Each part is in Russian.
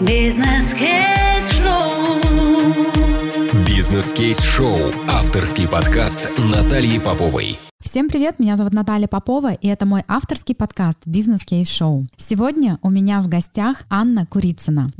Бизнес-кейс-шоу. Бизнес-кейс-шоу. Авторский подкаст Натальи Поповой. Всем привет, меня зовут Наталья Попова, и это мой авторский подкаст «Бизнес Кейс Шоу». Сегодня у меня в гостях Анна Курицына,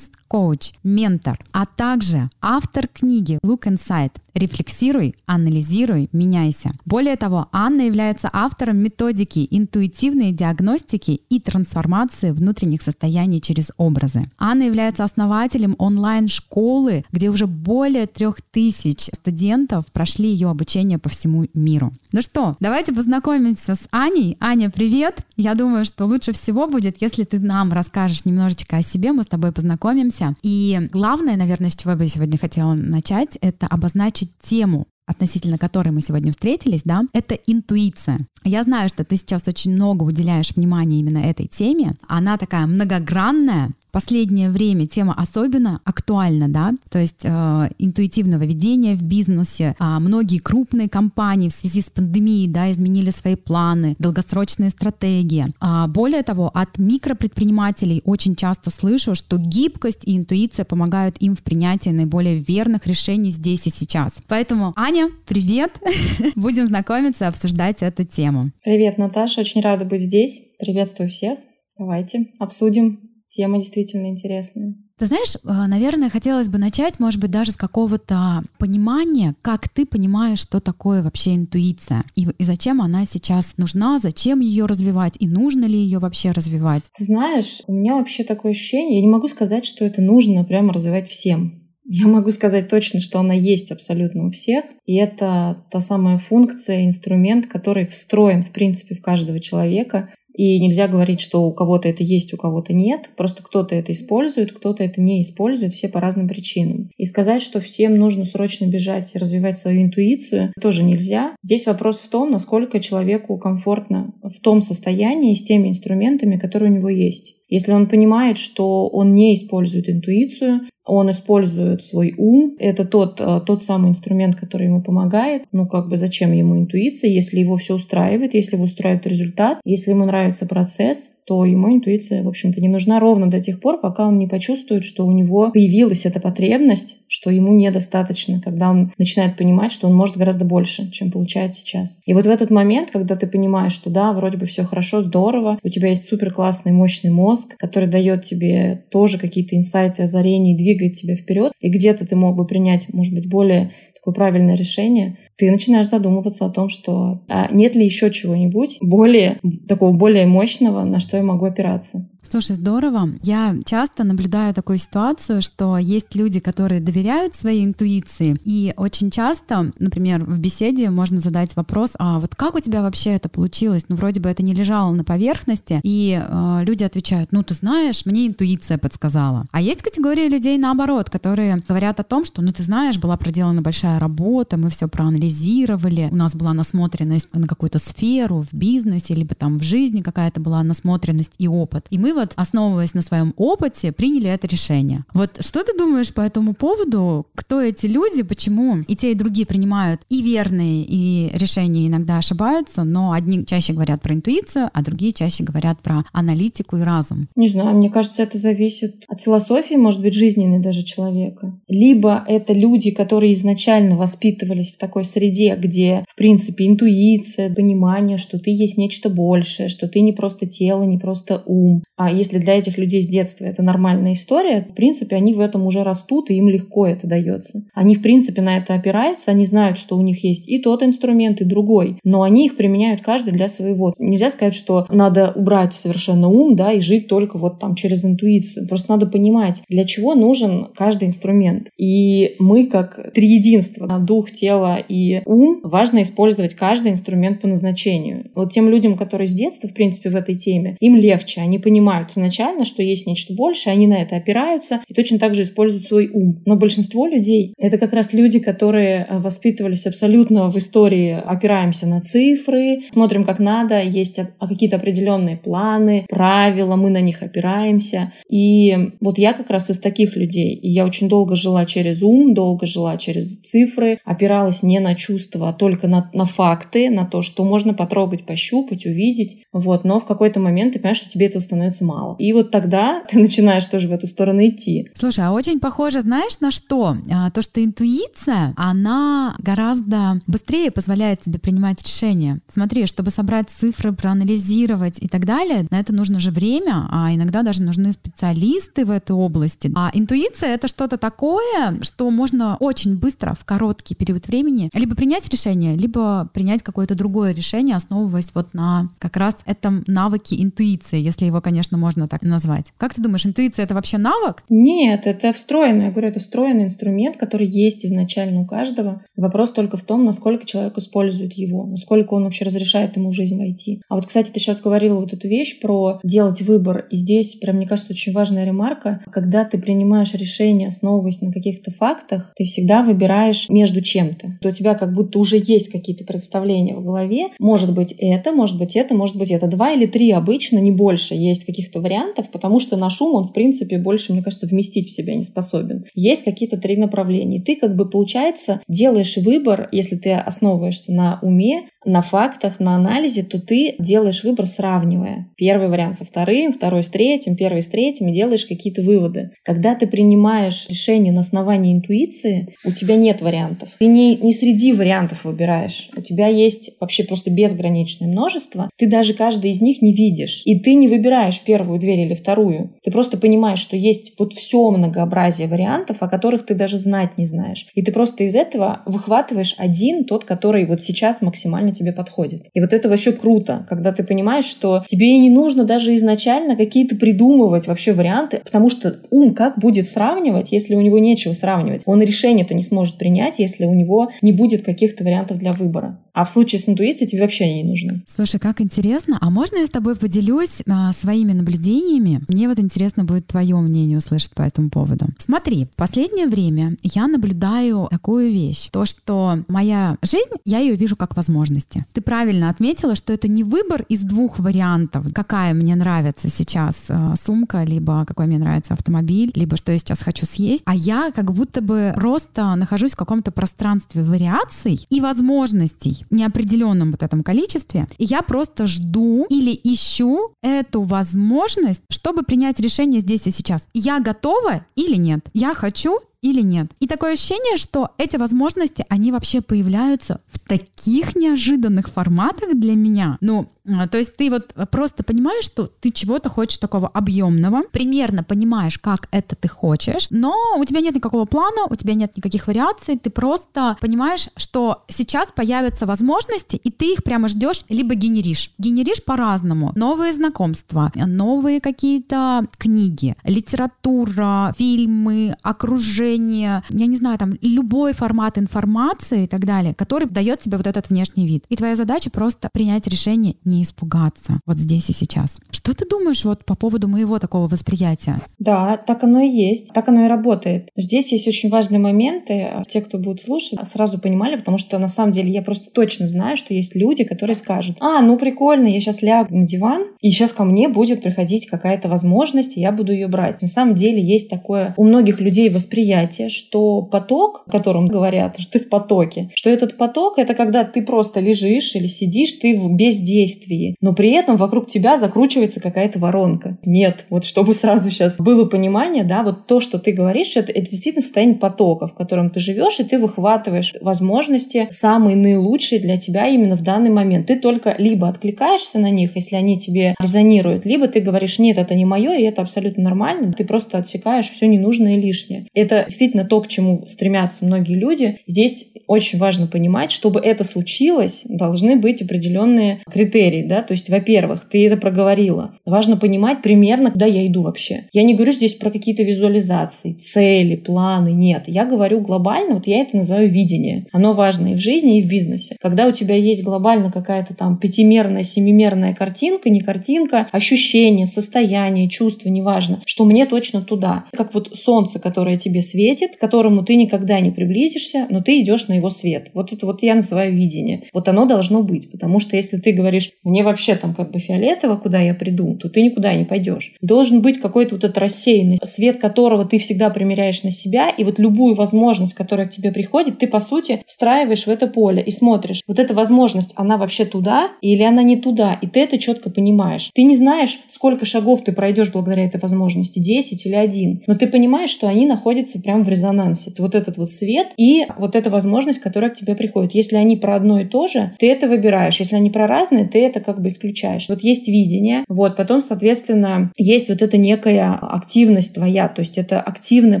бизнес-коуч, ментор, а также автор книги «Look Inside. Рефлексируй, анализируй, меняйся». Более того, Анна является автором методики интуитивной диагностики и трансформации внутренних состояний через образы. Анна является основателем онлайн-школы, где уже более трех тысяч студентов прошли ее обучение по всему миру. Ну что, давайте познакомимся с Аней. Аня, привет! Я думаю, что лучше всего будет, если ты нам расскажешь немножечко о себе, мы с тобой познакомимся. И главное, наверное, с чего я бы сегодня хотела начать, это обозначить тему, относительно которой мы сегодня встретились, да, это интуиция. Я знаю, что ты сейчас очень много уделяешь внимания именно этой теме. Она такая многогранная, последнее время тема особенно актуальна, да, то есть э, интуитивного ведения в бизнесе. А многие крупные компании в связи с пандемией, да, изменили свои планы, долгосрочные стратегии. А более того, от микропредпринимателей очень часто слышу, что гибкость и интуиция помогают им в принятии наиболее верных решений здесь и сейчас. Поэтому, Аня, привет! Будем знакомиться, обсуждать эту тему. Привет, Наташа, очень рада быть здесь. Приветствую всех. Давайте обсудим тема действительно интересная. Ты знаешь, э, наверное, хотелось бы начать, может быть, даже с какого-то понимания, как ты понимаешь, что такое вообще интуиция и, и зачем она сейчас нужна, зачем ее развивать и нужно ли ее вообще развивать. Ты знаешь, у меня вообще такое ощущение, я не могу сказать, что это нужно прямо развивать всем. Я могу сказать точно, что она есть абсолютно у всех. И это та самая функция, инструмент, который встроен, в принципе, в каждого человека. И нельзя говорить, что у кого-то это есть, у кого-то нет. Просто кто-то это использует, кто-то это не использует, все по разным причинам. И сказать, что всем нужно срочно бежать и развивать свою интуицию, тоже нельзя. Здесь вопрос в том, насколько человеку комфортно в том состоянии с теми инструментами, которые у него есть. Если он понимает, что он не использует интуицию, он использует свой ум. Это тот, э, тот самый инструмент, который ему помогает. Ну, как бы зачем ему интуиция, если его все устраивает, если его устраивает результат, если ему нравится процесс, то ему интуиция, в общем-то, не нужна ровно до тех пор, пока он не почувствует, что у него появилась эта потребность, что ему недостаточно, когда он начинает понимать, что он может гораздо больше, чем получает сейчас. И вот в этот момент, когда ты понимаешь, что да, вроде бы все хорошо, здорово, у тебя есть супер классный, мощный мозг, который дает тебе тоже какие-то инсайты, озарения, двигает тебя вперед, и где-то ты мог бы принять, может быть, более такое правильное решение, ты начинаешь задумываться о том, что а нет ли еще чего-нибудь более такого более мощного, на что я могу опираться. Слушай, здорово. Я часто наблюдаю такую ситуацию, что есть люди, которые доверяют своей интуиции, и очень часто, например, в беседе можно задать вопрос, а вот как у тебя вообще это получилось? Ну, вроде бы это не лежало на поверхности, и э, люди отвечают, ну, ты знаешь, мне интуиция подсказала. А есть категория людей наоборот, которые говорят о том, что, ну, ты знаешь, была проделана большая работа, мы все проанализировали, у нас была насмотренность на какую-то сферу в бизнесе, либо там в жизни какая-то была насмотренность и опыт. И мы вот, основываясь на своем опыте, приняли это решение. Вот что ты думаешь по этому поводу? Кто эти люди? Почему и те, и другие принимают и верные, и решения иногда ошибаются, но одни чаще говорят про интуицию, а другие чаще говорят про аналитику и разум? Не знаю, мне кажется, это зависит от философии, может быть, жизненной даже человека. Либо это люди, которые изначально воспитывались в такой среде, где, в принципе, интуиция, понимание, что ты есть нечто большее, что ты не просто тело, не просто ум, а если для этих людей с детства это нормальная история, в принципе, они в этом уже растут, и им легко это дается. Они, в принципе, на это опираются, они знают, что у них есть и тот инструмент, и другой, но они их применяют каждый для своего. Нельзя сказать, что надо убрать совершенно ум, да, и жить только вот там через интуицию. Просто надо понимать, для чего нужен каждый инструмент. И мы, как триединство, дух, тело и ум, важно использовать каждый инструмент по назначению. Вот тем людям, которые с детства, в принципе, в этой теме, им легче, они понимают, понимают изначально, что есть нечто большее, они на это опираются и точно так же используют свой ум. Но большинство людей — это как раз люди, которые э, воспитывались абсолютно в истории, опираемся на цифры, смотрим как надо, есть какие-то определенные планы, правила, мы на них опираемся. И вот я как раз из таких людей. И я очень долго жила через ум, долго жила через цифры, опиралась не на чувства, а только на, на факты, на то, что можно потрогать, пощупать, увидеть. Вот. Но в какой-то момент ты понимаешь, что тебе это становится становится мало. И вот тогда ты начинаешь тоже в эту сторону идти. Слушай, а очень похоже, знаешь, на что? А, то, что интуиция, она гораздо быстрее позволяет тебе принимать решения. Смотри, чтобы собрать цифры, проанализировать и так далее, на это нужно же время, а иногда даже нужны специалисты в этой области. А интуиция — это что-то такое, что можно очень быстро, в короткий период времени, либо принять решение, либо принять какое-то другое решение, основываясь вот на как раз этом навыке интуиции, если его, конечно, можно так назвать. Как ты думаешь, интуиция — это вообще навык? Нет, это встроенный, я говорю, это встроенный инструмент, который есть изначально у каждого. Вопрос только в том, насколько человек использует его, насколько он вообще разрешает ему жизнь войти. А вот, кстати, ты сейчас говорила вот эту вещь про делать выбор, и здесь, прям, мне кажется, очень важная ремарка, когда ты принимаешь решение, основываясь на каких-то фактах, ты всегда выбираешь между чем-то. То у тебя как будто уже есть какие-то представления в голове. Может быть это, может быть это, может быть это. Два или три обычно, не больше, есть каких-то вариантов, потому что наш ум, он, в принципе, больше, мне кажется, вместить в себя не способен. Есть какие-то три направления. Ты, как бы, получается, делаешь выбор, если ты основываешься на уме, на фактах, на анализе, то ты делаешь выбор, сравнивая. Первый вариант со вторым, второй с третьим, первый с третьим, и делаешь какие-то выводы. Когда ты принимаешь решение на основании интуиции, у тебя нет вариантов. Ты не, не среди вариантов выбираешь. У тебя есть вообще просто безграничное множество. Ты даже каждый из них не видишь. И ты не выбираешь первую дверь или вторую. Ты просто понимаешь, что есть вот все многообразие вариантов, о которых ты даже знать не знаешь. И ты просто из этого выхватываешь один, тот, который вот сейчас максимально тебе подходит. И вот это вообще круто, когда ты понимаешь, что тебе и не нужно даже изначально какие-то придумывать вообще варианты, потому что ум как будет сравнивать, если у него нечего сравнивать? Он решение-то не сможет принять, если у него не будет каких-то вариантов для выбора. А в случае с интуицией тебе вообще не нужны. Слушай, как интересно. А можно я с тобой поделюсь а, своими наблюдениями? Мне вот интересно будет твое мнение услышать по этому поводу. Смотри, в последнее время я наблюдаю такую вещь. То, что моя жизнь, я ее вижу как возможности. Ты правильно отметила, что это не выбор из двух вариантов. Какая мне нравится сейчас а, сумка, либо какой мне нравится автомобиль, либо что я сейчас хочу съесть. А я как будто бы просто нахожусь в каком-то пространстве вариаций и возможностей неопределенном вот этом количестве, и я просто жду или ищу эту возможность, чтобы принять решение здесь и сейчас. Я готова или нет? Я хочу или нет. И такое ощущение, что эти возможности, они вообще появляются в таких неожиданных форматах для меня. Ну, а, то есть ты вот просто понимаешь, что ты чего-то хочешь такого объемного, примерно понимаешь, как это ты хочешь, но у тебя нет никакого плана, у тебя нет никаких вариаций, ты просто понимаешь, что сейчас появятся возможности, и ты их прямо ждешь, либо генеришь. Генеришь по-разному. Новые знакомства, новые какие-то книги, литература, фильмы, окружение, я не знаю, там любой формат информации и так далее, который дает тебе вот этот внешний вид. И твоя задача просто принять решение не испугаться вот здесь и сейчас. Что ты думаешь вот по поводу моего такого восприятия? Да, так оно и есть, так оно и работает. Здесь есть очень важные моменты. Те, кто будет слушать, сразу понимали, потому что на самом деле я просто точно знаю, что есть люди, которые скажут, а, ну прикольно, я сейчас лягу на диван, и сейчас ко мне будет приходить какая-то возможность, и я буду ее брать. На самом деле есть такое у многих людей восприятие, что поток, о котором говорят, что ты в потоке, что этот поток — это когда ты просто лежишь или сидишь, ты в бездействии, действии, но при этом вокруг тебя закручивается какая-то воронка. Нет, вот чтобы сразу сейчас было понимание, да, вот то, что ты говоришь, это, это действительно состояние потока, в котором ты живешь, и ты выхватываешь возможности самые наилучшие для тебя именно в данный момент. Ты только либо откликаешься на них, если они тебе резонируют, либо ты говоришь, нет, это не мое, и это абсолютно нормально, ты просто отсекаешь все ненужное и лишнее. Это действительно то, к чему стремятся многие люди. Здесь очень важно понимать, чтобы это случилось, должны быть определенные критерии да, то есть, во-первых, ты это проговорила. Важно понимать примерно, куда я иду вообще. Я не говорю здесь про какие-то визуализации, цели, планы, нет. Я говорю глобально, вот я это называю видение. Оно важно и в жизни, и в бизнесе. Когда у тебя есть глобально какая-то там пятимерная, семимерная картинка, не картинка, ощущение, состояние, чувство, неважно, что мне точно туда. Как вот солнце, которое тебе светит, к которому ты никогда не приблизишься, но ты идешь на его свет. Вот это вот я называю видение. Вот оно должно быть, потому что если ты говоришь, мне вообще там как бы фиолетово, куда я приду, то ты никуда не пойдешь. Должен быть какой-то вот этот рассеянный свет, которого ты всегда примеряешь на себя, и вот любую возможность, которая к тебе приходит, ты, по сути, встраиваешь в это поле и смотришь, вот эта возможность, она вообще туда или она не туда, и ты это четко понимаешь. Ты не знаешь, сколько шагов ты пройдешь благодаря этой возможности, 10 или 1, но ты понимаешь, что они находятся прямо в резонансе. Вот этот вот свет и вот эта возможность, которая к тебе приходит. Если они про одно и то же, ты это выбираешь. Если они про разные, ты это как бы исключаешь. Вот есть видение, вот, потом, соответственно, есть вот эта некая активность твоя, то есть это активное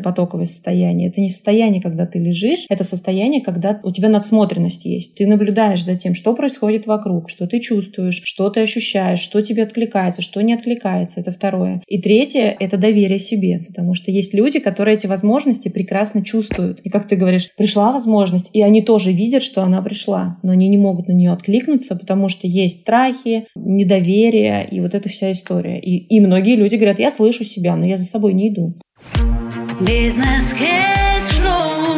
потоковое состояние. Это не состояние, когда ты лежишь, это состояние, когда у тебя надсмотренность есть. Ты наблюдаешь за тем, что происходит вокруг, что ты чувствуешь, что ты ощущаешь, что тебе откликается, что не откликается. Это второе. И третье — это доверие себе, потому что есть люди, которые эти возможности прекрасно чувствуют. И как ты говоришь, пришла возможность, и они тоже видят, что она пришла, но они не могут на нее откликнуться, потому что есть страхи, недоверие и вот эта вся история. И, и многие люди говорят, я слышу себя, но я за собой не иду. Бизнес-кейс-шоу.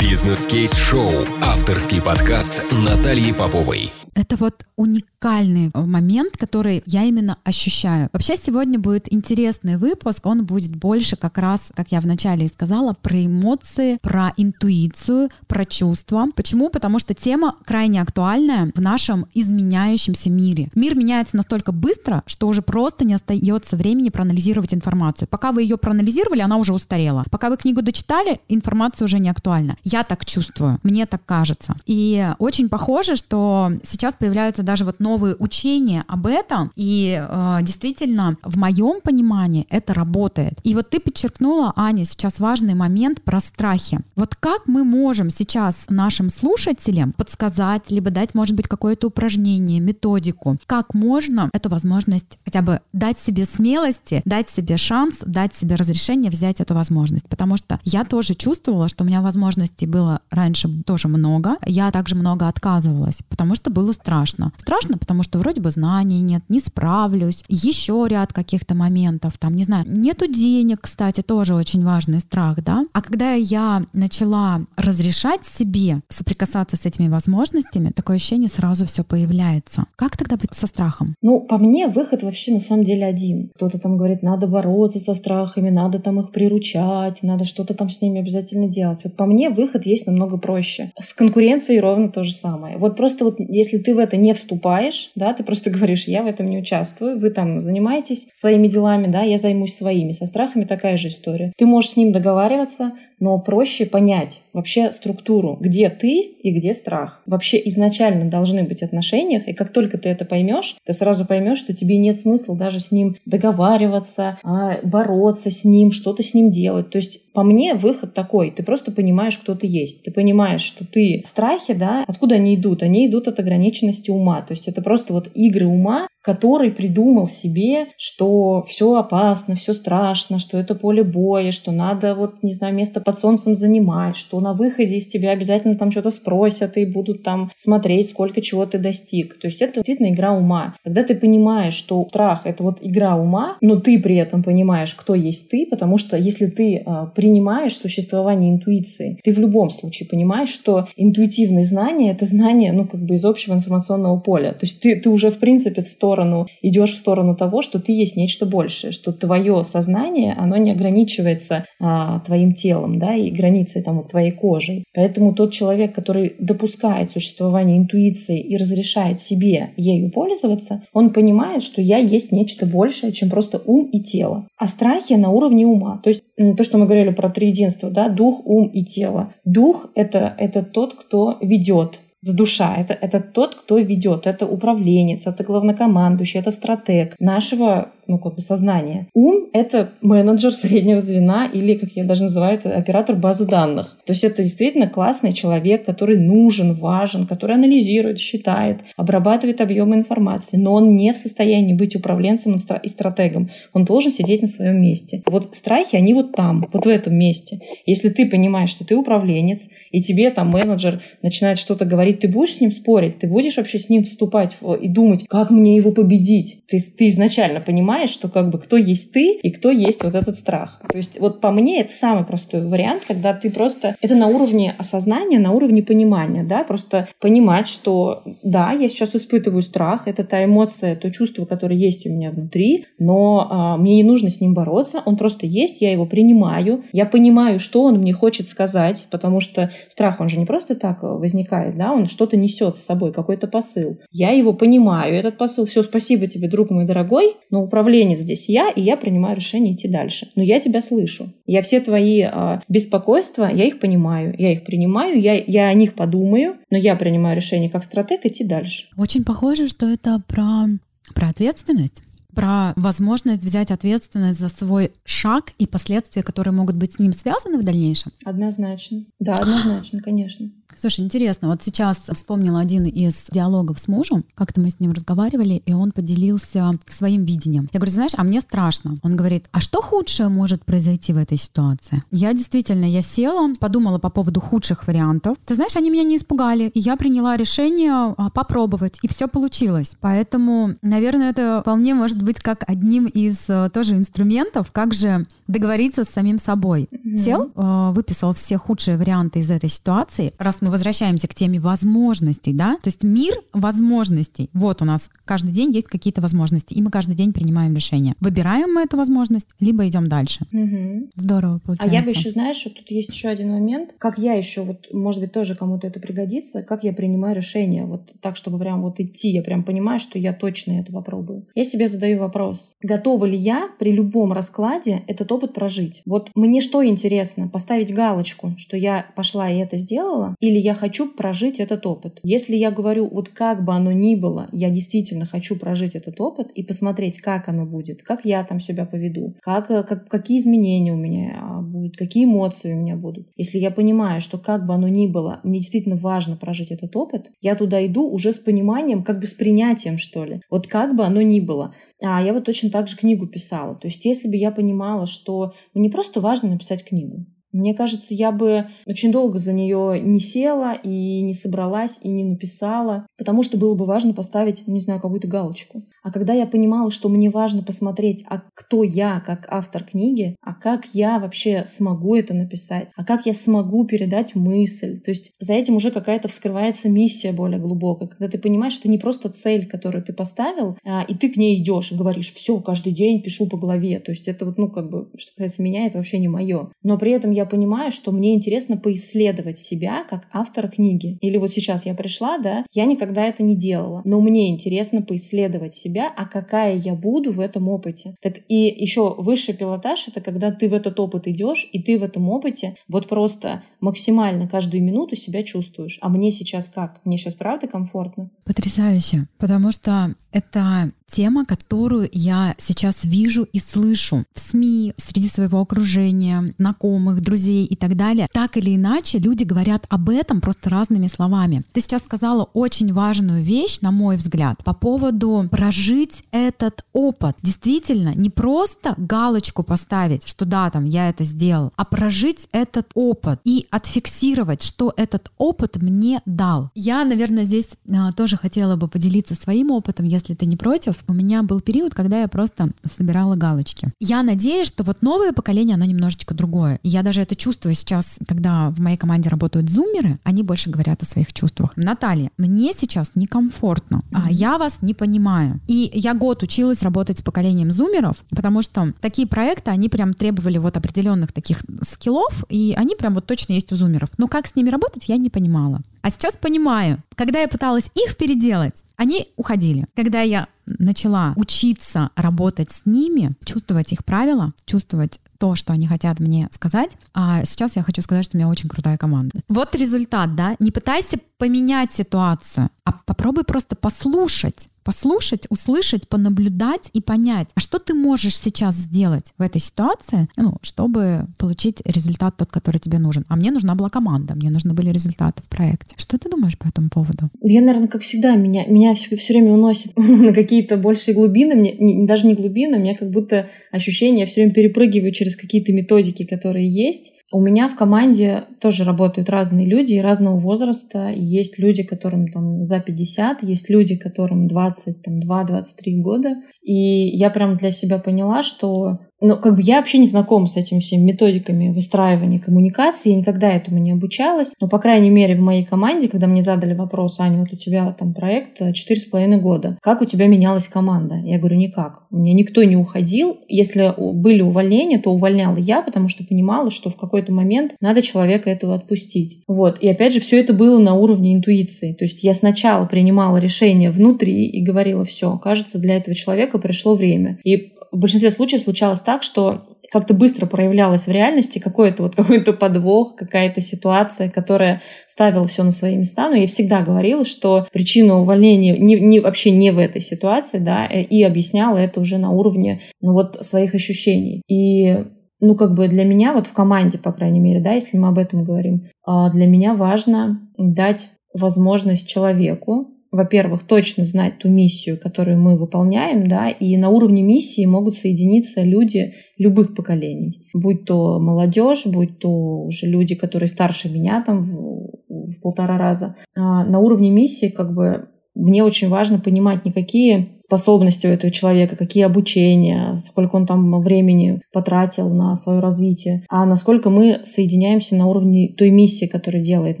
Бизнес-кейс-шоу. Авторский подкаст Натальи Поповой. Это вот уникальный момент, который я именно ощущаю. Вообще сегодня будет интересный выпуск, он будет больше как раз, как я вначале и сказала, про эмоции, про интуицию, про чувства. Почему? Потому что тема крайне актуальная в нашем изменяющемся мире. Мир меняется настолько быстро, что уже просто не остается времени проанализировать информацию. Пока вы ее проанализировали, она уже устарела. Пока вы книгу дочитали, информация уже не актуальна. Я так чувствую, мне так кажется. И очень похоже, что сейчас сейчас появляются даже вот новые учения об этом, и э, действительно в моем понимании это работает. И вот ты подчеркнула, Аня, сейчас важный момент про страхи. Вот как мы можем сейчас нашим слушателям подсказать, либо дать, может быть, какое-то упражнение, методику, как можно эту возможность хотя бы дать себе смелости, дать себе шанс, дать себе разрешение взять эту возможность. Потому что я тоже чувствовала, что у меня возможностей было раньше тоже много. Я также много отказывалась, потому что было страшно. Страшно, потому что вроде бы знаний нет, не справлюсь. Еще ряд каких-то моментов, там, не знаю, нету денег, кстати, тоже очень важный страх, да. А когда я начала разрешать себе соприкасаться с этими возможностями, такое ощущение сразу все появляется. Как тогда быть со страхом? Ну, по мне, выход вообще на самом деле один. Кто-то там говорит, надо бороться со страхами, надо там их приручать, надо что-то там с ними обязательно делать. Вот по мне выход есть намного проще. С конкуренцией ровно то же самое. Вот просто вот если ты в это не вступаешь, да, ты просто говоришь, я в этом не участвую, вы там занимаетесь своими делами, да, я займусь своими. Со страхами такая же история. Ты можешь с ним договариваться, но проще понять вообще структуру, где ты и где страх. Вообще изначально должны быть отношениях, и как только ты это поймешь, ты сразу поймешь, что тебе нет смысла даже с ним договариваться, а, бороться с ним, что-то с ним делать. То есть по мне выход такой, ты просто понимаешь, кто ты есть. Ты понимаешь, что ты страхи, да, откуда они идут? Они идут от ограниченности ума. То есть это просто вот игры ума, который придумал себе, что все опасно, все страшно, что это поле боя, что надо вот, не знаю, место под солнцем занимать, что на выходе из тебя обязательно там что-то спросят и будут там смотреть, сколько чего ты достиг. То есть это действительно игра ума. Когда ты понимаешь, что страх — это вот игра ума, но ты при этом понимаешь, кто есть ты, потому что если ты э, принимаешь существование интуиции, ты в любом случае понимаешь, что интуитивные знания — это знания, ну, как бы из общего информационного поля. То есть ты, ты уже, в принципе, в 100 сторону, идешь в сторону того, что ты есть нечто большее, что твое сознание, оно не ограничивается а, твоим телом, да, и границей там вот твоей кожей. Поэтому тот человек, который допускает существование интуиции и разрешает себе ею пользоваться, он понимает, что я есть нечто большее, чем просто ум и тело. А страхи на уровне ума. То есть то, что мы говорили про триединство, да, дух, ум и тело. Дух — это, это тот, кто ведет, душа, это, это тот, кто ведет, это управленец, это главнокомандующий, это стратег нашего ну, как бы сознания. Ум — это менеджер среднего звена или, как я даже называю, это оператор базы данных. То есть это действительно классный человек, который нужен, важен, который анализирует, считает, обрабатывает объемы информации, но он не в состоянии быть управленцем и стратегом. Он должен сидеть на своем месте. Вот страхи, они вот там, вот в этом месте. Если ты понимаешь, что ты управленец, и тебе там менеджер начинает что-то говорить, ты будешь с ним спорить, ты будешь вообще с ним вступать и думать, как мне его победить. Ты, ты изначально понимаешь, понимаешь, что как бы кто есть ты и кто есть вот этот страх. То есть вот по мне это самый простой вариант, когда ты просто... Это на уровне осознания, на уровне понимания, да, просто понимать, что да, я сейчас испытываю страх, это та эмоция, то чувство, которое есть у меня внутри, но а, мне не нужно с ним бороться, он просто есть, я его принимаю, я понимаю, что он мне хочет сказать, потому что страх, он же не просто так возникает, да, он что-то несет с собой, какой-то посыл. Я его понимаю, этот посыл, все, спасибо тебе, друг мой дорогой, но управленец здесь я, и я принимаю решение идти дальше. Но я тебя слышу. Я все твои э, беспокойства, я их понимаю, я их принимаю, я, я о них подумаю, но я принимаю решение как стратег идти дальше. Очень похоже, что это про, про ответственность про возможность взять ответственность за свой шаг и последствия, которые могут быть с ним связаны в дальнейшем? Однозначно. Да, однозначно, конечно. Слушай, интересно, вот сейчас вспомнила один из диалогов с мужем, как-то мы с ним разговаривали, и он поделился своим видением. Я говорю, знаешь, а мне страшно. Он говорит, а что худшее может произойти в этой ситуации? Я действительно, я села, подумала по поводу худших вариантов. Ты знаешь, они меня не испугали, и я приняла решение а, попробовать, и все получилось. Поэтому, наверное, это вполне может быть как одним из э, тоже инструментов, как же договориться с самим собой. Сел, э, выписал все худшие варианты из этой ситуации, раз мы возвращаемся к теме возможностей, да, то есть мир возможностей. Вот у нас каждый день есть какие-то возможности, и мы каждый день принимаем решение. Выбираем мы эту возможность, либо идем дальше. Угу. Здорово получается. А я бы еще, знаешь, вот тут есть еще один момент, как я еще, вот, может быть, тоже кому-то это пригодится, как я принимаю решение, вот так, чтобы прям вот идти, я прям понимаю, что я точно это попробую. Я себе задаю вопрос, готова ли я при любом раскладе этот опыт прожить? Вот мне что интересно, поставить галочку, что я пошла и это сделала, или или я хочу прожить этот опыт. Если я говорю, вот как бы оно ни было, я действительно хочу прожить этот опыт и посмотреть, как оно будет, как я там себя поведу, как, э, как, какие изменения у меня а, будут, какие эмоции у меня будут. Если я понимаю, что как бы оно ни было, мне действительно важно прожить этот опыт, я туда иду уже с пониманием, как бы с принятием, что ли. Вот как бы оно ни было. А я вот точно так же книгу писала. То есть если бы я понимала, что мне просто важно написать книгу, книгу мне кажется, я бы очень долго за нее не села и не собралась и не написала, потому что было бы важно поставить, не знаю, какую-то галочку. А когда я понимала, что мне важно посмотреть, а кто я как автор книги, а как я вообще смогу это написать, а как я смогу передать мысль. То есть за этим уже какая-то вскрывается миссия более глубокая, когда ты понимаешь, что не просто цель, которую ты поставил, а, и ты к ней идешь и говоришь, все, каждый день пишу по главе. То есть это вот, ну, как бы, что касается меня, это вообще не мое. Но при этом я понимаю, что мне интересно поисследовать себя как автора книги. Или вот сейчас я пришла, да, я никогда это не делала, но мне интересно поисследовать себя, а какая я буду в этом опыте. Так и еще высший пилотаж — это когда ты в этот опыт идешь, и ты в этом опыте вот просто максимально каждую минуту себя чувствуешь. А мне сейчас как? Мне сейчас правда комфортно? Потрясающе, потому что это тема, которую я сейчас вижу и слышу в СМИ, среди своего окружения, знакомых, друзей и так далее. Так или иначе, люди говорят об этом просто разными словами. Ты сейчас сказала очень важную вещь, на мой взгляд, по поводу прожить этот опыт. Действительно, не просто галочку поставить, что да, там я это сделал, а прожить этот опыт и отфиксировать, что этот опыт мне дал. Я, наверное, здесь а, тоже хотела бы поделиться своим опытом, если ты не против у меня был период, когда я просто собирала галочки. Я надеюсь, что вот новое поколение, оно немножечко другое. Я даже это чувствую сейчас, когда в моей команде работают зумеры, они больше говорят о своих чувствах. Наталья, мне сейчас некомфортно, а я вас не понимаю. И я год училась работать с поколением зумеров, потому что такие проекты, они прям требовали вот определенных таких скиллов, и они прям вот точно есть у зумеров. Но как с ними работать, я не понимала. А сейчас понимаю. Когда я пыталась их переделать, они уходили. Когда я начала учиться работать с ними, чувствовать их правила, чувствовать то, что они хотят мне сказать. А сейчас я хочу сказать, что у меня очень крутая команда. Вот результат, да? Не пытайся поменять ситуацию, а попробуй просто послушать послушать, услышать, понаблюдать и понять, а что ты можешь сейчас сделать в этой ситуации, ну, чтобы получить результат тот, который тебе нужен. А мне нужна была команда, мне нужны были результаты в проекте. Что ты думаешь по этому поводу? Я, наверное, как всегда, меня, меня все, все время уносит на какие-то большие глубины, мне, не, даже не глубины, у меня как будто ощущение, я все время перепрыгиваю через какие-то методики, которые есть, у меня в команде тоже работают разные люди разного возраста. Есть люди, которым там за 50, есть люди, которым 22-23 года. И я прям для себя поняла, что ну, как бы я вообще не знакома с этими всеми методиками выстраивания коммуникации, я никогда этому не обучалась, но, по крайней мере, в моей команде, когда мне задали вопрос, Аня, вот у тебя там проект четыре с половиной года, как у тебя менялась команда? Я говорю, никак. У меня никто не уходил. Если были увольнения, то увольняла я, потому что понимала, что в какой-то момент надо человека этого отпустить. Вот. И опять же, все это было на уровне интуиции. То есть я сначала принимала решение внутри и говорила, все, кажется, для этого человека пришло время. И в большинстве случаев случалось так, что как-то быстро проявлялось в реальности какой-то вот какой-то подвох, какая-то ситуация, которая ставила все на свои места. Но я всегда говорила, что причина увольнения не, не, вообще не в этой ситуации, да, и объясняла это уже на уровне, ну вот, своих ощущений. И ну, как бы для меня, вот в команде, по крайней мере, да, если мы об этом говорим, а, для меня важно дать возможность человеку во-первых, точно знать ту миссию, которую мы выполняем, да, и на уровне миссии могут соединиться люди любых поколений, будь то молодежь, будь то уже люди, которые старше меня там в, в полтора раза. А на уровне миссии как бы мне очень важно понимать не какие способности у этого человека, какие обучения, сколько он там времени потратил на свое развитие, а насколько мы соединяемся на уровне той миссии, которую делает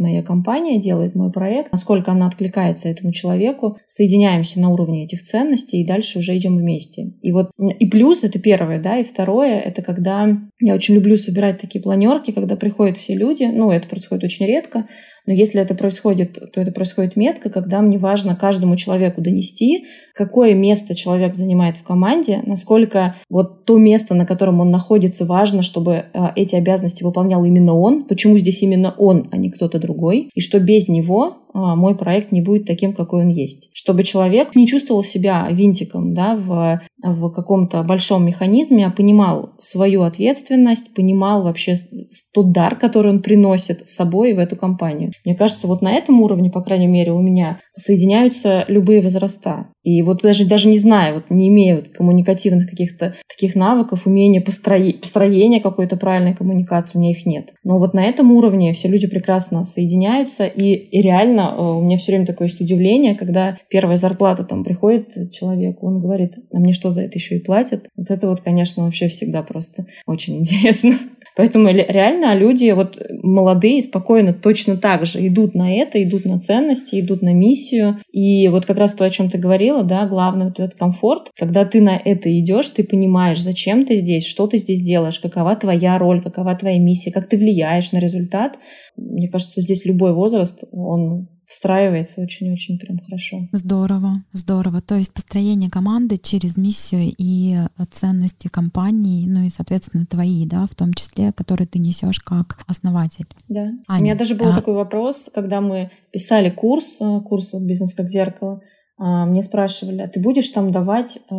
моя компания, делает мой проект, насколько она откликается этому человеку, соединяемся на уровне этих ценностей и дальше уже идем вместе. И вот и плюс это первое, да, и второе это когда я очень люблю собирать такие планерки, когда приходят все люди, ну это происходит очень редко, но если это происходит, то это происходит метко, когда мне важно каждому человеку донести, какое место человек занимает в команде, насколько вот то место, на котором он находится, важно, чтобы а, эти обязанности выполнял именно он, почему здесь именно он, а не кто-то другой, и что без него мой проект не будет таким, какой он есть. Чтобы человек не чувствовал себя винтиком да, в, в каком-то большом механизме, а понимал свою ответственность, понимал вообще тот дар, который он приносит с собой в эту компанию. Мне кажется, вот на этом уровне, по крайней мере, у меня соединяются любые возраста. И вот даже, даже не зная, вот не имея вот коммуникативных каких-то таких навыков, умения построения, построения какой-то правильной коммуникации, у меня их нет. Но вот на этом уровне все люди прекрасно соединяются, и, и реально э, у меня все время такое есть удивление, когда первая зарплата там приходит человеку, он говорит, а мне что за это еще и платят? Вот это вот, конечно, вообще всегда просто очень интересно. Поэтому реально люди вот молодые спокойно точно так же идут на это, идут на ценности, идут на миссию. И вот как раз то, о чем ты говорила, да, главное вот этот комфорт. Когда ты на это идешь, ты понимаешь, зачем ты здесь, что ты здесь делаешь, какова твоя роль, какова твоя миссия, как ты влияешь на результат. Мне кажется, здесь любой возраст, он встраивается очень-очень прям хорошо. Здорово, здорово. То есть построение команды через миссию и ценности компании, ну и, соответственно, твои, да, в том числе, которые ты несешь как основатель. Да. Аня, У меня даже был а... такой вопрос, когда мы писали курс, э, курс вот «Бизнес как зеркало», а, мне спрашивали, а ты будешь там давать э,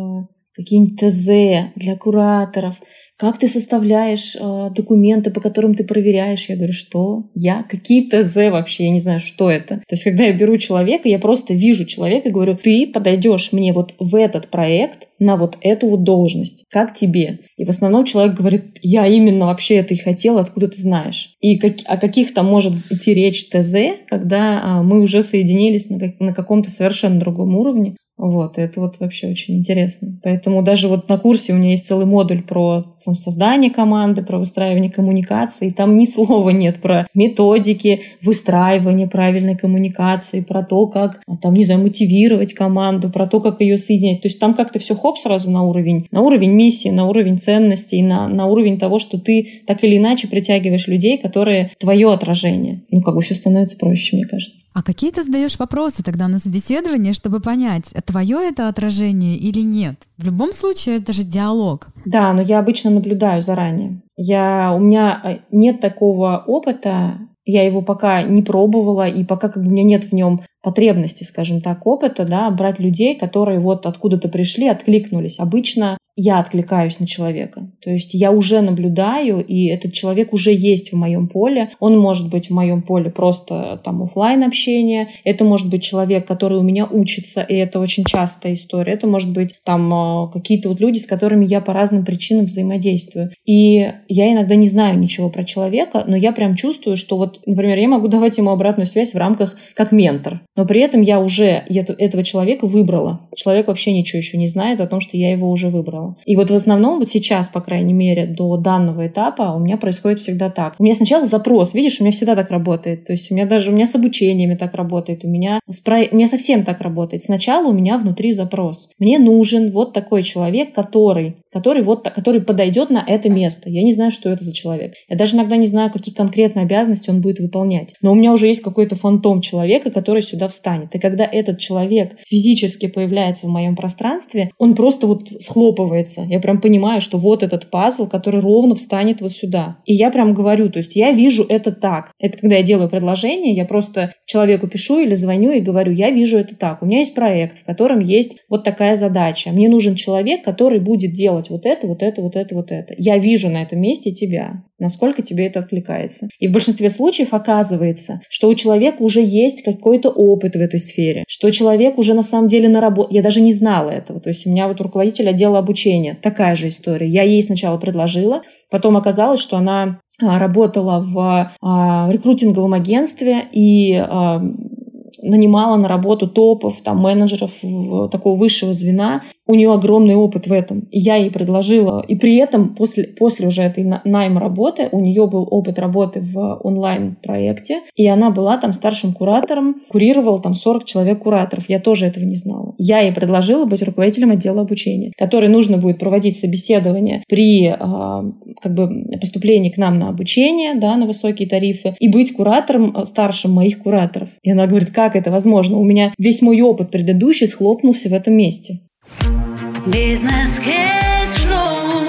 какие-нибудь ТЗ для кураторов, как ты составляешь э, документы, по которым ты проверяешь? Я говорю, что? Я? Какие ТЗ вообще? Я не знаю, что это. То есть, когда я беру человека, я просто вижу человека и говорю, ты подойдешь мне вот в этот проект на вот эту вот должность. Как тебе? И в основном человек говорит, я именно вообще это и хотел, откуда ты знаешь? И как, о каких-то может идти речь ТЗ, когда а, мы уже соединились на, как, на каком-то совершенно другом уровне. Вот, это вот вообще очень интересно. Поэтому даже вот на курсе у меня есть целый модуль про там, создание команды, про выстраивание коммуникации. Там ни слова нет про методики выстраивания правильной коммуникации, про то, как, там, не знаю, мотивировать команду, про то, как ее соединять. То есть там как-то все хоп сразу на уровень, на уровень миссии, на уровень ценностей, на, на уровень того, что ты так или иначе притягиваешь людей, которые твое отражение. Ну, как бы все становится проще, мне кажется. А какие ты задаешь вопросы тогда на собеседование, чтобы понять, твое это отражение или нет. В любом случае, это же диалог. Да, но я обычно наблюдаю заранее. Я, у меня э, нет такого опыта, я его пока не пробовала, и пока как бы у меня нет в нем потребности, скажем так, опыта, да, брать людей, которые вот откуда-то пришли, откликнулись. Обычно я откликаюсь на человека. То есть я уже наблюдаю, и этот человек уже есть в моем поле. Он может быть в моем поле просто там офлайн общение. Это может быть человек, который у меня учится, и это очень частая история. Это может быть там а, какие-то вот люди, с которыми я по разным причинам взаимодействую. И я иногда не знаю ничего про человека, но я прям чувствую, что вот, например, я могу давать ему обратную связь в рамках как ментор. Но при этом я уже этого человека выбрала. Человек вообще ничего еще не знает о том, что я его уже выбрала. И вот в основном вот сейчас, по крайней мере, до данного этапа у меня происходит всегда так. У меня сначала запрос, видишь, у меня всегда так работает. То есть у меня даже у меня с обучениями так работает, у меня, с про... у меня совсем так работает. Сначала у меня внутри запрос. Мне нужен вот такой человек, который, который, вот, который подойдет на это место. Я не знаю, что это за человек. Я даже иногда не знаю, какие конкретные обязанности он будет выполнять. Но у меня уже есть какой-то фантом человека, который сюда встанет. И когда этот человек физически появляется в моем пространстве, он просто вот схлопывается. Я прям понимаю, что вот этот пазл, который ровно встанет вот сюда. И я прям говорю, то есть я вижу это так. Это когда я делаю предложение, я просто человеку пишу или звоню и говорю, я вижу это так. У меня есть проект, в котором есть вот такая задача. Мне нужен человек, который будет делать вот это, вот это, вот это, вот это. Я вижу на этом месте тебя. Насколько тебе это откликается. И в большинстве случаев оказывается, что у человека уже есть какой-то опыт в этой сфере, что человек уже на самом деле на работе. Я даже не знала этого. То есть у меня вот руководитель отдела обучения. Такая же история. Я ей сначала предложила, потом оказалось, что она а, работала в а, рекрутинговом агентстве и а, нанимала на работу топов, там, менеджеров такого высшего звена, у нее огромный опыт в этом. Я ей предложила. И при этом после, после уже этой найма работы у нее был опыт работы в онлайн-проекте. И она была там старшим куратором, курировала там 40 человек кураторов. Я тоже этого не знала. Я ей предложила быть руководителем отдела обучения, который нужно будет проводить собеседование при э, как бы поступлении к нам на обучение, да, на высокие тарифы, и быть куратором а, старшим моих кураторов. И она говорит, как это возможно? У меня весь мой опыт предыдущий схлопнулся в этом месте. Бизнес-кейс-шоу.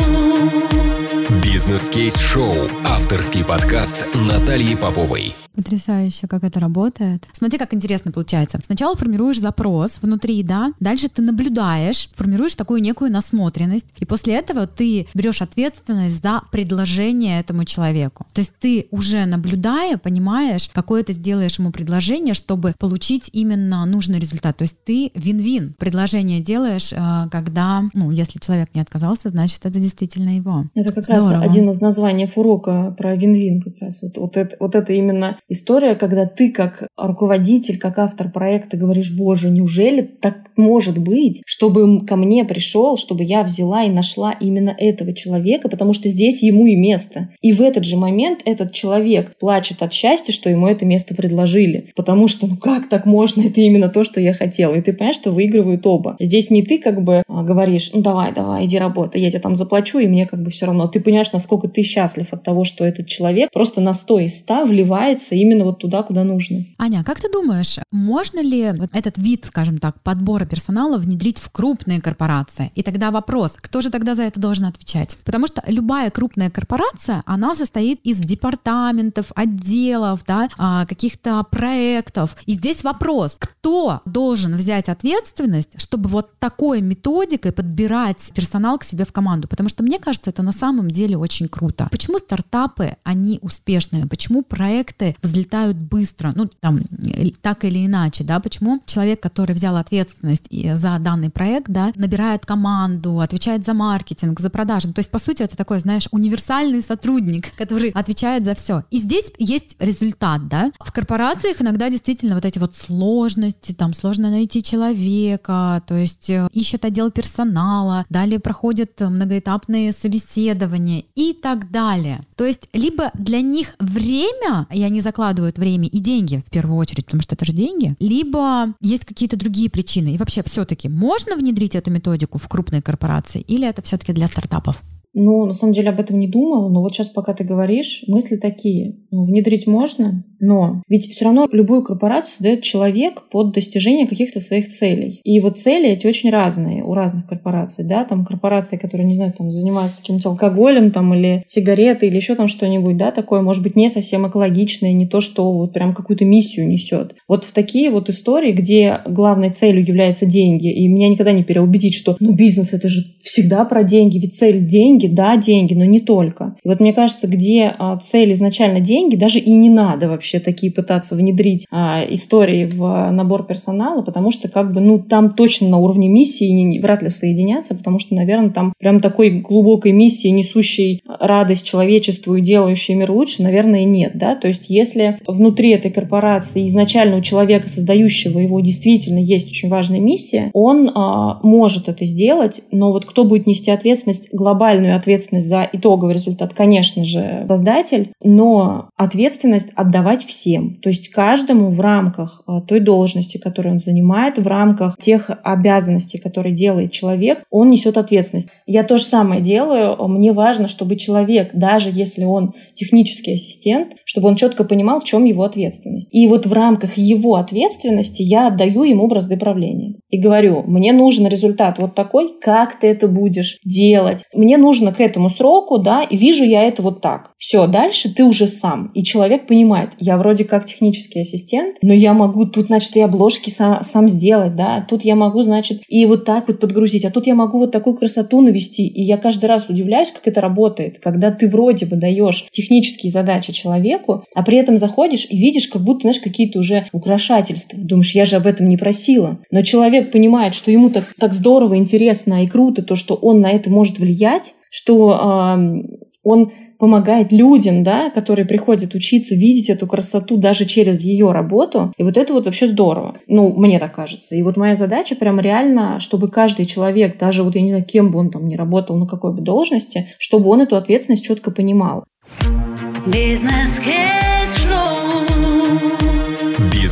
Бизнес-кейс-шоу. Авторский подкаст Натальи Поповой. Потрясающе, как это работает. Смотри, как интересно получается. Сначала формируешь запрос внутри, да, дальше ты наблюдаешь, формируешь такую некую насмотренность, и после этого ты берешь ответственность за предложение этому человеку. То есть ты уже наблюдая, понимаешь, какое ты сделаешь ему предложение, чтобы получить именно нужный результат. То есть ты вин-вин предложение делаешь, э, когда, ну, если человек не отказался, значит, это действительно его. Это как Здорово. раз один из названий урока про вин-вин как раз. Вот, вот, это, вот это именно история, когда ты как руководитель, как автор проекта говоришь, боже, неужели так может быть, чтобы ко мне пришел, чтобы я взяла и нашла именно этого человека, потому что здесь ему и место. И в этот же момент этот человек плачет от счастья, что ему это место предложили. Потому что, ну как так можно? Это именно то, что я хотела. И ты понимаешь, что выигрывают оба. Здесь не ты как бы а, говоришь, ну давай, давай, иди работай, я тебе там заплачу, и мне как бы все равно. Ты понимаешь, насколько ты счастлив от того, что этот человек просто на 100 из 100 вливается именно вот туда, куда нужно. Аня, как ты думаешь, можно ли этот вид, скажем так, подбора персонала внедрить в крупные корпорации? И тогда вопрос, кто же тогда за это должен отвечать? Потому что любая крупная корпорация, она состоит из департаментов, отделов, да, а, каких-то проектов. И здесь вопрос, кто должен взять ответственность, чтобы вот такой методикой подбирать персонал к себе в команду? Потому что мне кажется, это на самом деле очень круто. Почему стартапы, они успешные? Почему проекты взлетают быстро, ну, там, так или иначе, да, почему человек, который взял ответственность за данный проект, да, набирает команду, отвечает за маркетинг, за продажи, то есть, по сути, это такой, знаешь, универсальный сотрудник, который отвечает за все. И здесь есть результат, да. В корпорациях иногда действительно вот эти вот сложности, там, сложно найти человека, то есть э, ищет отдел персонала, далее проходят многоэтапные собеседования и так далее. То есть, либо для них время, и они закладывают время и деньги в первую очередь, потому что это же деньги, либо есть какие-то другие причины. И вообще все-таки можно внедрить эту методику в крупные корпорации или это все-таки для стартапов? Ну, на самом деле об этом не думала, но вот сейчас, пока ты говоришь, мысли такие. Внедрить можно, но ведь все равно любую корпорацию создает человек под достижение каких-то своих целей. И вот цели эти очень разные у разных корпораций, да, там корпорации, которые, не знаю, там занимаются каким-то алкоголем там или сигареты или еще там что-нибудь, да, такое, может быть, не совсем экологичное, не то, что вот прям какую-то миссию несет. Вот в такие вот истории, где главной целью являются деньги, и меня никогда не переубедить, что ну бизнес это же всегда про деньги, ведь цель деньги, деньги, да, деньги, но не только. И вот мне кажется, где а, цель изначально деньги, даже и не надо вообще такие пытаться внедрить а, истории в набор персонала, потому что как бы, ну, там точно на уровне миссии не, не, вряд ли соединятся, потому что, наверное, там прям такой глубокой миссии, несущей радость человечеству и делающей мир лучше, наверное, нет, да, то есть если внутри этой корпорации изначально у человека, создающего его, действительно есть очень важная миссия, он а, может это сделать, но вот кто будет нести ответственность, глобальную ответственность за итоговый результат, конечно же, создатель, но ответственность отдавать всем, то есть каждому в рамках а, той должности, которую он занимает, в рамках тех обязанностей, которые делает человек, он несет ответственность. Я то же самое делаю. Мне важно, чтобы человек, даже если он технический ассистент, чтобы он четко понимал, в чем его ответственность. И вот в рамках его ответственности я отдаю ему бразды правления. И говорю, мне нужен результат вот такой, как ты это будешь делать. Мне нужно к этому сроку, да, и вижу я это вот так. Все, дальше ты уже сам. И человек понимает, я вроде как технический ассистент, но я могу тут, значит, и обложки сам, сам сделать, да, тут я могу, значит, и вот так вот подгрузить, а тут я могу вот такую красоту навести. И я каждый раз удивляюсь, как это работает, когда ты вроде бы даешь технические задачи человеку, а при этом заходишь и видишь, как будто, знаешь, какие-то уже украшательства. Думаешь, я же об этом не просила. Но человек понимает, что ему так, так здорово, интересно и круто то, что он на это может влиять, что э, он помогает людям, да, которые приходят учиться, видеть эту красоту даже через ее работу. И вот это вот вообще здорово. Ну, мне так кажется. И вот моя задача прям реально, чтобы каждый человек, даже вот я не знаю, кем бы он там ни работал, на какой бы должности, чтобы он эту ответственность четко понимал.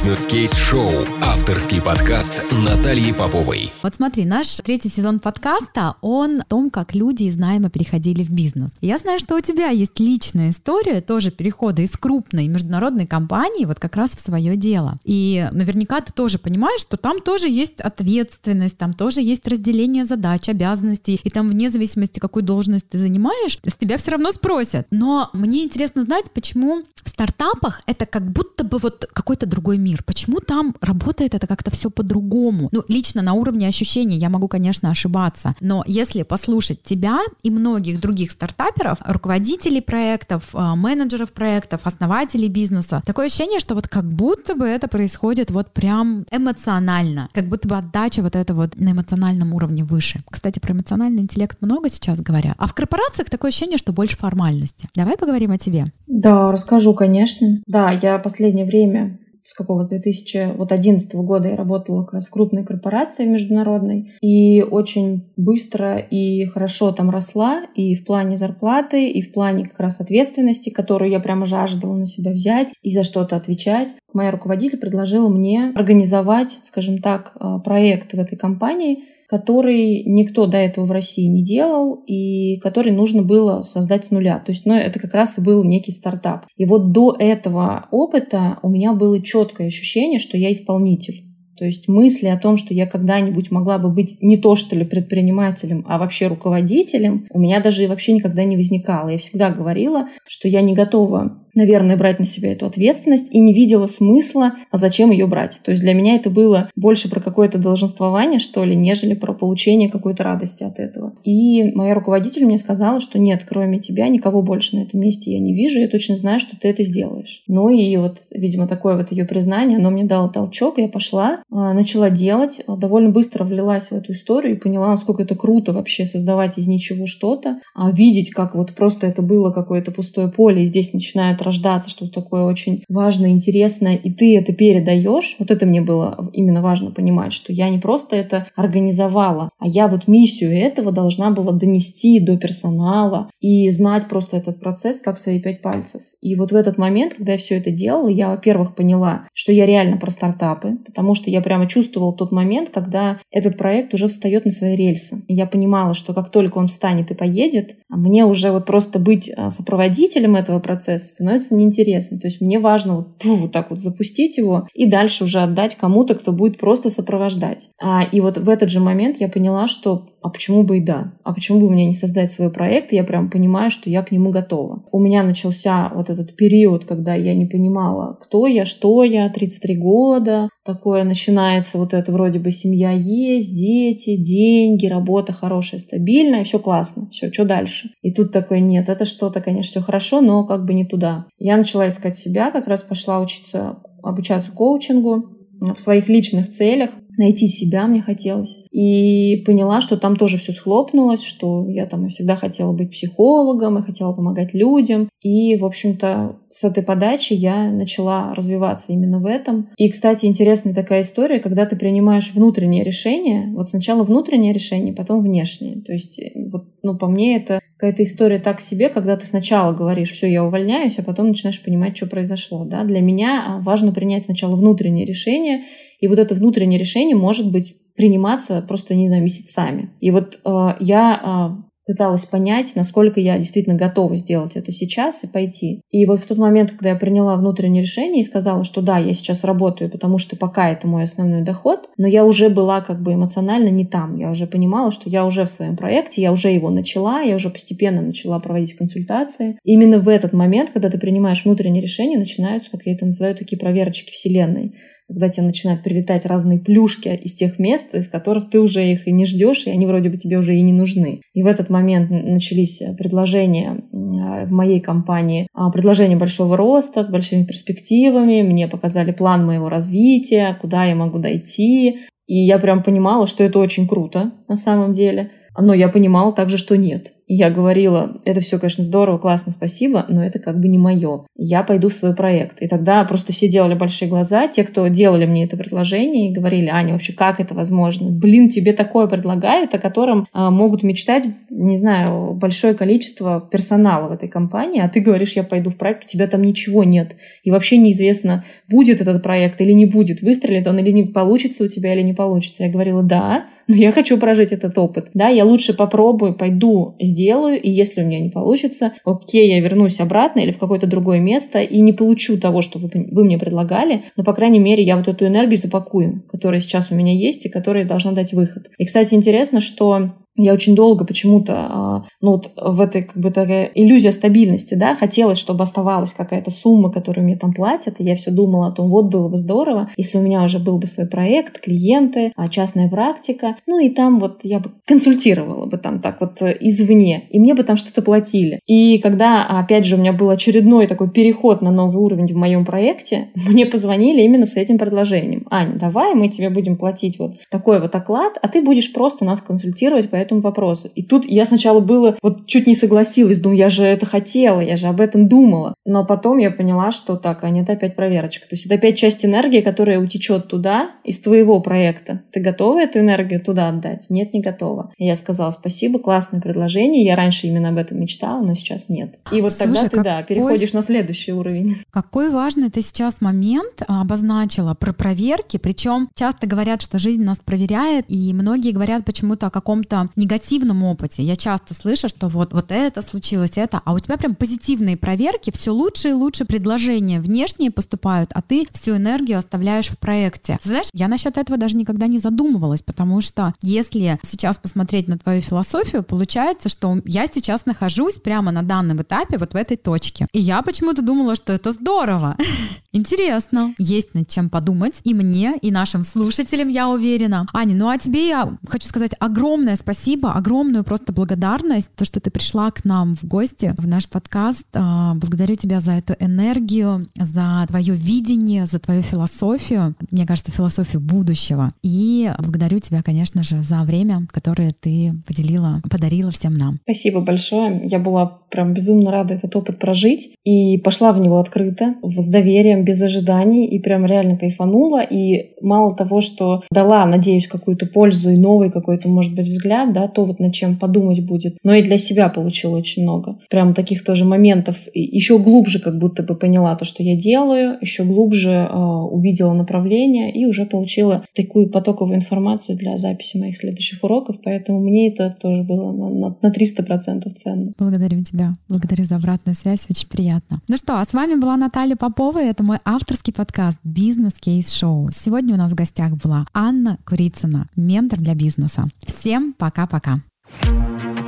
Бизнес Бизнес-кейс-шоу. Авторский подкаст Натальи Поповой. Вот смотри, наш третий сезон подкаста, он о том, как люди из найма переходили в бизнес. я знаю, что у тебя есть личная история тоже перехода из крупной международной компании вот как раз в свое дело. И наверняка ты тоже понимаешь, что там тоже есть ответственность, там тоже есть разделение задач, обязанностей, и там вне зависимости, какую должность ты занимаешь, с тебя все равно спросят. Но мне интересно знать, почему в стартапах это как будто бы вот какой-то другой мир мир. Почему там работает это как-то все по-другому? Ну, лично на уровне ощущений я могу, конечно, ошибаться, но если послушать тебя и многих других стартаперов, руководителей проектов, а, менеджеров проектов, основателей бизнеса, такое ощущение, что вот как будто бы это происходит вот прям эмоционально, как будто бы отдача вот это вот на эмоциональном уровне выше. Кстати, про эмоциональный интеллект много сейчас говорят, а в корпорациях такое ощущение, что больше формальности. Давай поговорим о тебе. Да, расскажу, конечно. Да, я последнее время с какого, с 2011 года я работала как раз в крупной корпорации международной, и очень быстро и хорошо там росла, и в плане зарплаты, и в плане как раз ответственности, которую я прямо жаждала на себя взять и за что-то отвечать. Моя руководитель предложила мне организовать, скажем так, э, проект в этой компании, который никто до этого в России не делал и который нужно было создать с нуля. То есть ну, это как раз и был некий стартап. И вот до этого опыта у меня было четкое ощущение, что я исполнитель. То есть мысли о том, что я когда-нибудь могла бы быть не то что ли предпринимателем, а вообще руководителем, у меня даже и вообще никогда не возникало. Я всегда говорила, что я не готова наверное, брать на себя эту ответственность и не видела смысла, а зачем ее брать. То есть для меня это было больше про какое-то долженствование, что ли, нежели про получение какой-то радости от этого. И моя руководитель мне сказала, что нет, кроме тебя никого больше на этом месте я не вижу, я точно знаю, что ты это сделаешь. Ну и вот, видимо, такое вот ее признание, оно мне дало толчок, я пошла, а, начала делать, довольно быстро влилась в эту историю и поняла, насколько это круто вообще создавать из ничего что-то, а видеть, как вот просто это было какое-то пустое поле, и здесь начинает рождаться, что-то такое очень важное, интересное, и ты это передаешь. Вот это мне было именно важно понимать, что я не просто это организовала, а я вот миссию этого должна была донести до персонала и знать просто этот процесс как свои пять пальцев. И вот в этот момент, когда я все это делала, я, во-первых, поняла, что я реально про стартапы, потому что я прямо чувствовала тот момент, когда этот проект уже встает на свои рельсы. И я понимала, что как только он встанет и поедет, а мне уже вот просто быть а, сопроводителем этого процесса становится неинтересно. То есть мне важно вот, фу, вот так вот запустить его и дальше уже отдать кому-то, кто будет просто сопровождать. А, и вот в этот же момент я поняла, что а почему бы и да? А почему бы мне не создать свой проект? Я прям понимаю, что я к нему готова. У меня начался вот этот период, когда я не понимала, кто я, что я, 33 года. Такое начинается вот это вроде бы семья есть, дети, деньги, работа хорошая, стабильная, все классно, все, что дальше? И тут такое, нет, это что-то, конечно, все хорошо, но как бы не туда. Я начала искать себя, как раз пошла учиться, обучаться коучингу в своих личных целях, найти себя мне хотелось. И поняла, что там тоже все схлопнулось, что я там всегда хотела быть психологом, и хотела помогать людям. И, в общем-то, с этой подачи я начала развиваться именно в этом. И, кстати, интересная такая история, когда ты принимаешь внутреннее решение, вот сначала внутреннее решение, потом внешнее. То есть, вот, ну, по мне, это какая-то история так себе, когда ты сначала говоришь, все, я увольняюсь, а потом начинаешь понимать, что произошло. Да? Для меня важно принять сначала внутреннее решение, и вот это внутреннее решение может быть приниматься просто, не знаю, месяцами. И вот э, я э, пыталась понять, насколько я действительно готова сделать это сейчас и пойти. И вот в тот момент, когда я приняла внутреннее решение и сказала, что да, я сейчас работаю, потому что пока это мой основной доход, но я уже была как бы эмоционально не там. Я уже понимала, что я уже в своем проекте, я уже его начала, я уже постепенно начала проводить консультации. И именно в этот момент, когда ты принимаешь внутреннее решение, начинаются, как я это называю, такие проверочки вселенной когда тебе начинают прилетать разные плюшки из тех мест, из которых ты уже их и не ждешь, и они вроде бы тебе уже и не нужны. И в этот момент начались предложения в моей компании, а, предложения большого роста с большими перспективами, мне показали план моего развития, куда я могу дойти, и я прям понимала, что это очень круто на самом деле. Но я понимала также, что нет. Я говорила, это все, конечно, здорово, классно, спасибо, но это как бы не мое. Я пойду в свой проект. И тогда просто все делали большие глаза, те, кто делали мне это предложение, и говорили, Аня, вообще как это возможно? Блин, тебе такое предлагают, о котором а, могут мечтать, не знаю, большое количество персонала в этой компании, а ты говоришь, я пойду в проект, у тебя там ничего нет. И вообще неизвестно, будет этот проект или не будет, выстрелит он или не получится у тебя или не получится. Я говорила, да, но я хочу прожить этот опыт. Да, я лучше попробую, пойду, сделаю, и если у меня не получится, окей, я вернусь обратно или в какое-то другое место и не получу того, что вы, вы мне предлагали, но, по крайней мере, я вот эту энергию запакую, которая сейчас у меня есть и которая должна дать выход. И, кстати, интересно, что я очень долго почему-то, а, ну вот в этой как бы такая иллюзия стабильности, да, хотелось, чтобы оставалась какая-то сумма, которую мне там платят, и я все думала о том, вот было бы здорово, если у меня уже был бы свой проект, клиенты, а, частная практика, ну и там вот я бы консультировала бы там так вот э, извне, и мне бы там что-то платили. И когда, опять же, у меня был очередной такой переход на новый уровень в моем проекте, мне позвонили именно с этим предложением. Аня, давай мы тебе будем платить вот такой вот оклад, а ты будешь просто нас консультировать по этому вопросу. И тут я сначала было, вот чуть не согласилась, думаю, я же это хотела, я же об этом думала. Но потом я поняла, что так, а нет, опять проверочка. То есть это опять часть энергии, которая утечет туда, из твоего проекта. Ты готова эту энергию туда отдать? Нет, не готова. И я сказала, спасибо, классное предложение. Я раньше именно об этом мечтала, но сейчас нет. И вот Слушай, тогда ты, какой... да, переходишь на следующий уровень. Какой важный ты сейчас момент обозначила про проверки. Причем часто говорят, что жизнь нас проверяет, и многие говорят почему-то о каком-то негативном опыте. Я часто слышу, что вот, вот это случилось, это, а у тебя прям позитивные проверки, все лучше и лучше предложения внешние поступают, а ты всю энергию оставляешь в проекте. Знаешь, я насчет этого даже никогда не задумывалась, потому что если сейчас посмотреть на твою философию, получается, что я сейчас нахожусь прямо на данном этапе вот в этой точке. И я почему-то думала, что это здорово. Интересно. Есть над чем подумать и мне, и нашим слушателям, я уверена. Аня, ну а тебе я хочу сказать огромное спасибо огромную просто благодарность, то, что ты пришла к нам в гости, в наш подкаст. А, благодарю тебя за эту энергию, за твое видение, за твою философию, мне кажется, философию будущего. И благодарю тебя, конечно же, за время, которое ты поделила, подарила всем нам. Спасибо большое. Я была прям безумно рада этот опыт прожить и пошла в него открыто, с доверием, без ожиданий и прям реально кайфанула. И мало того, что дала, надеюсь, какую-то пользу и новый какой-то, может быть, взгляд, да, то вот над чем подумать будет. Но и для себя получила очень много. Прям таких тоже моментов. Еще глубже как будто бы поняла то, что я делаю, еще глубже э, увидела направление и уже получила такую потоковую информацию для записи моих следующих уроков. Поэтому мне это тоже было на, на, на 300% ценно. Благодарю тебя. Благодарю за обратную связь. Очень приятно. Ну что, а с вами была Наталья Попова, и это мой мой авторский подкаст «Бизнес Кейс Шоу». Сегодня у нас в гостях была Анна Курицына, ментор для бизнеса. Всем пока-пока.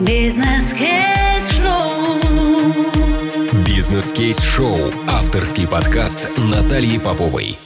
Бизнес-кейс-шоу. Бизнес-кейс-шоу. Авторский подкаст Натальи Поповой.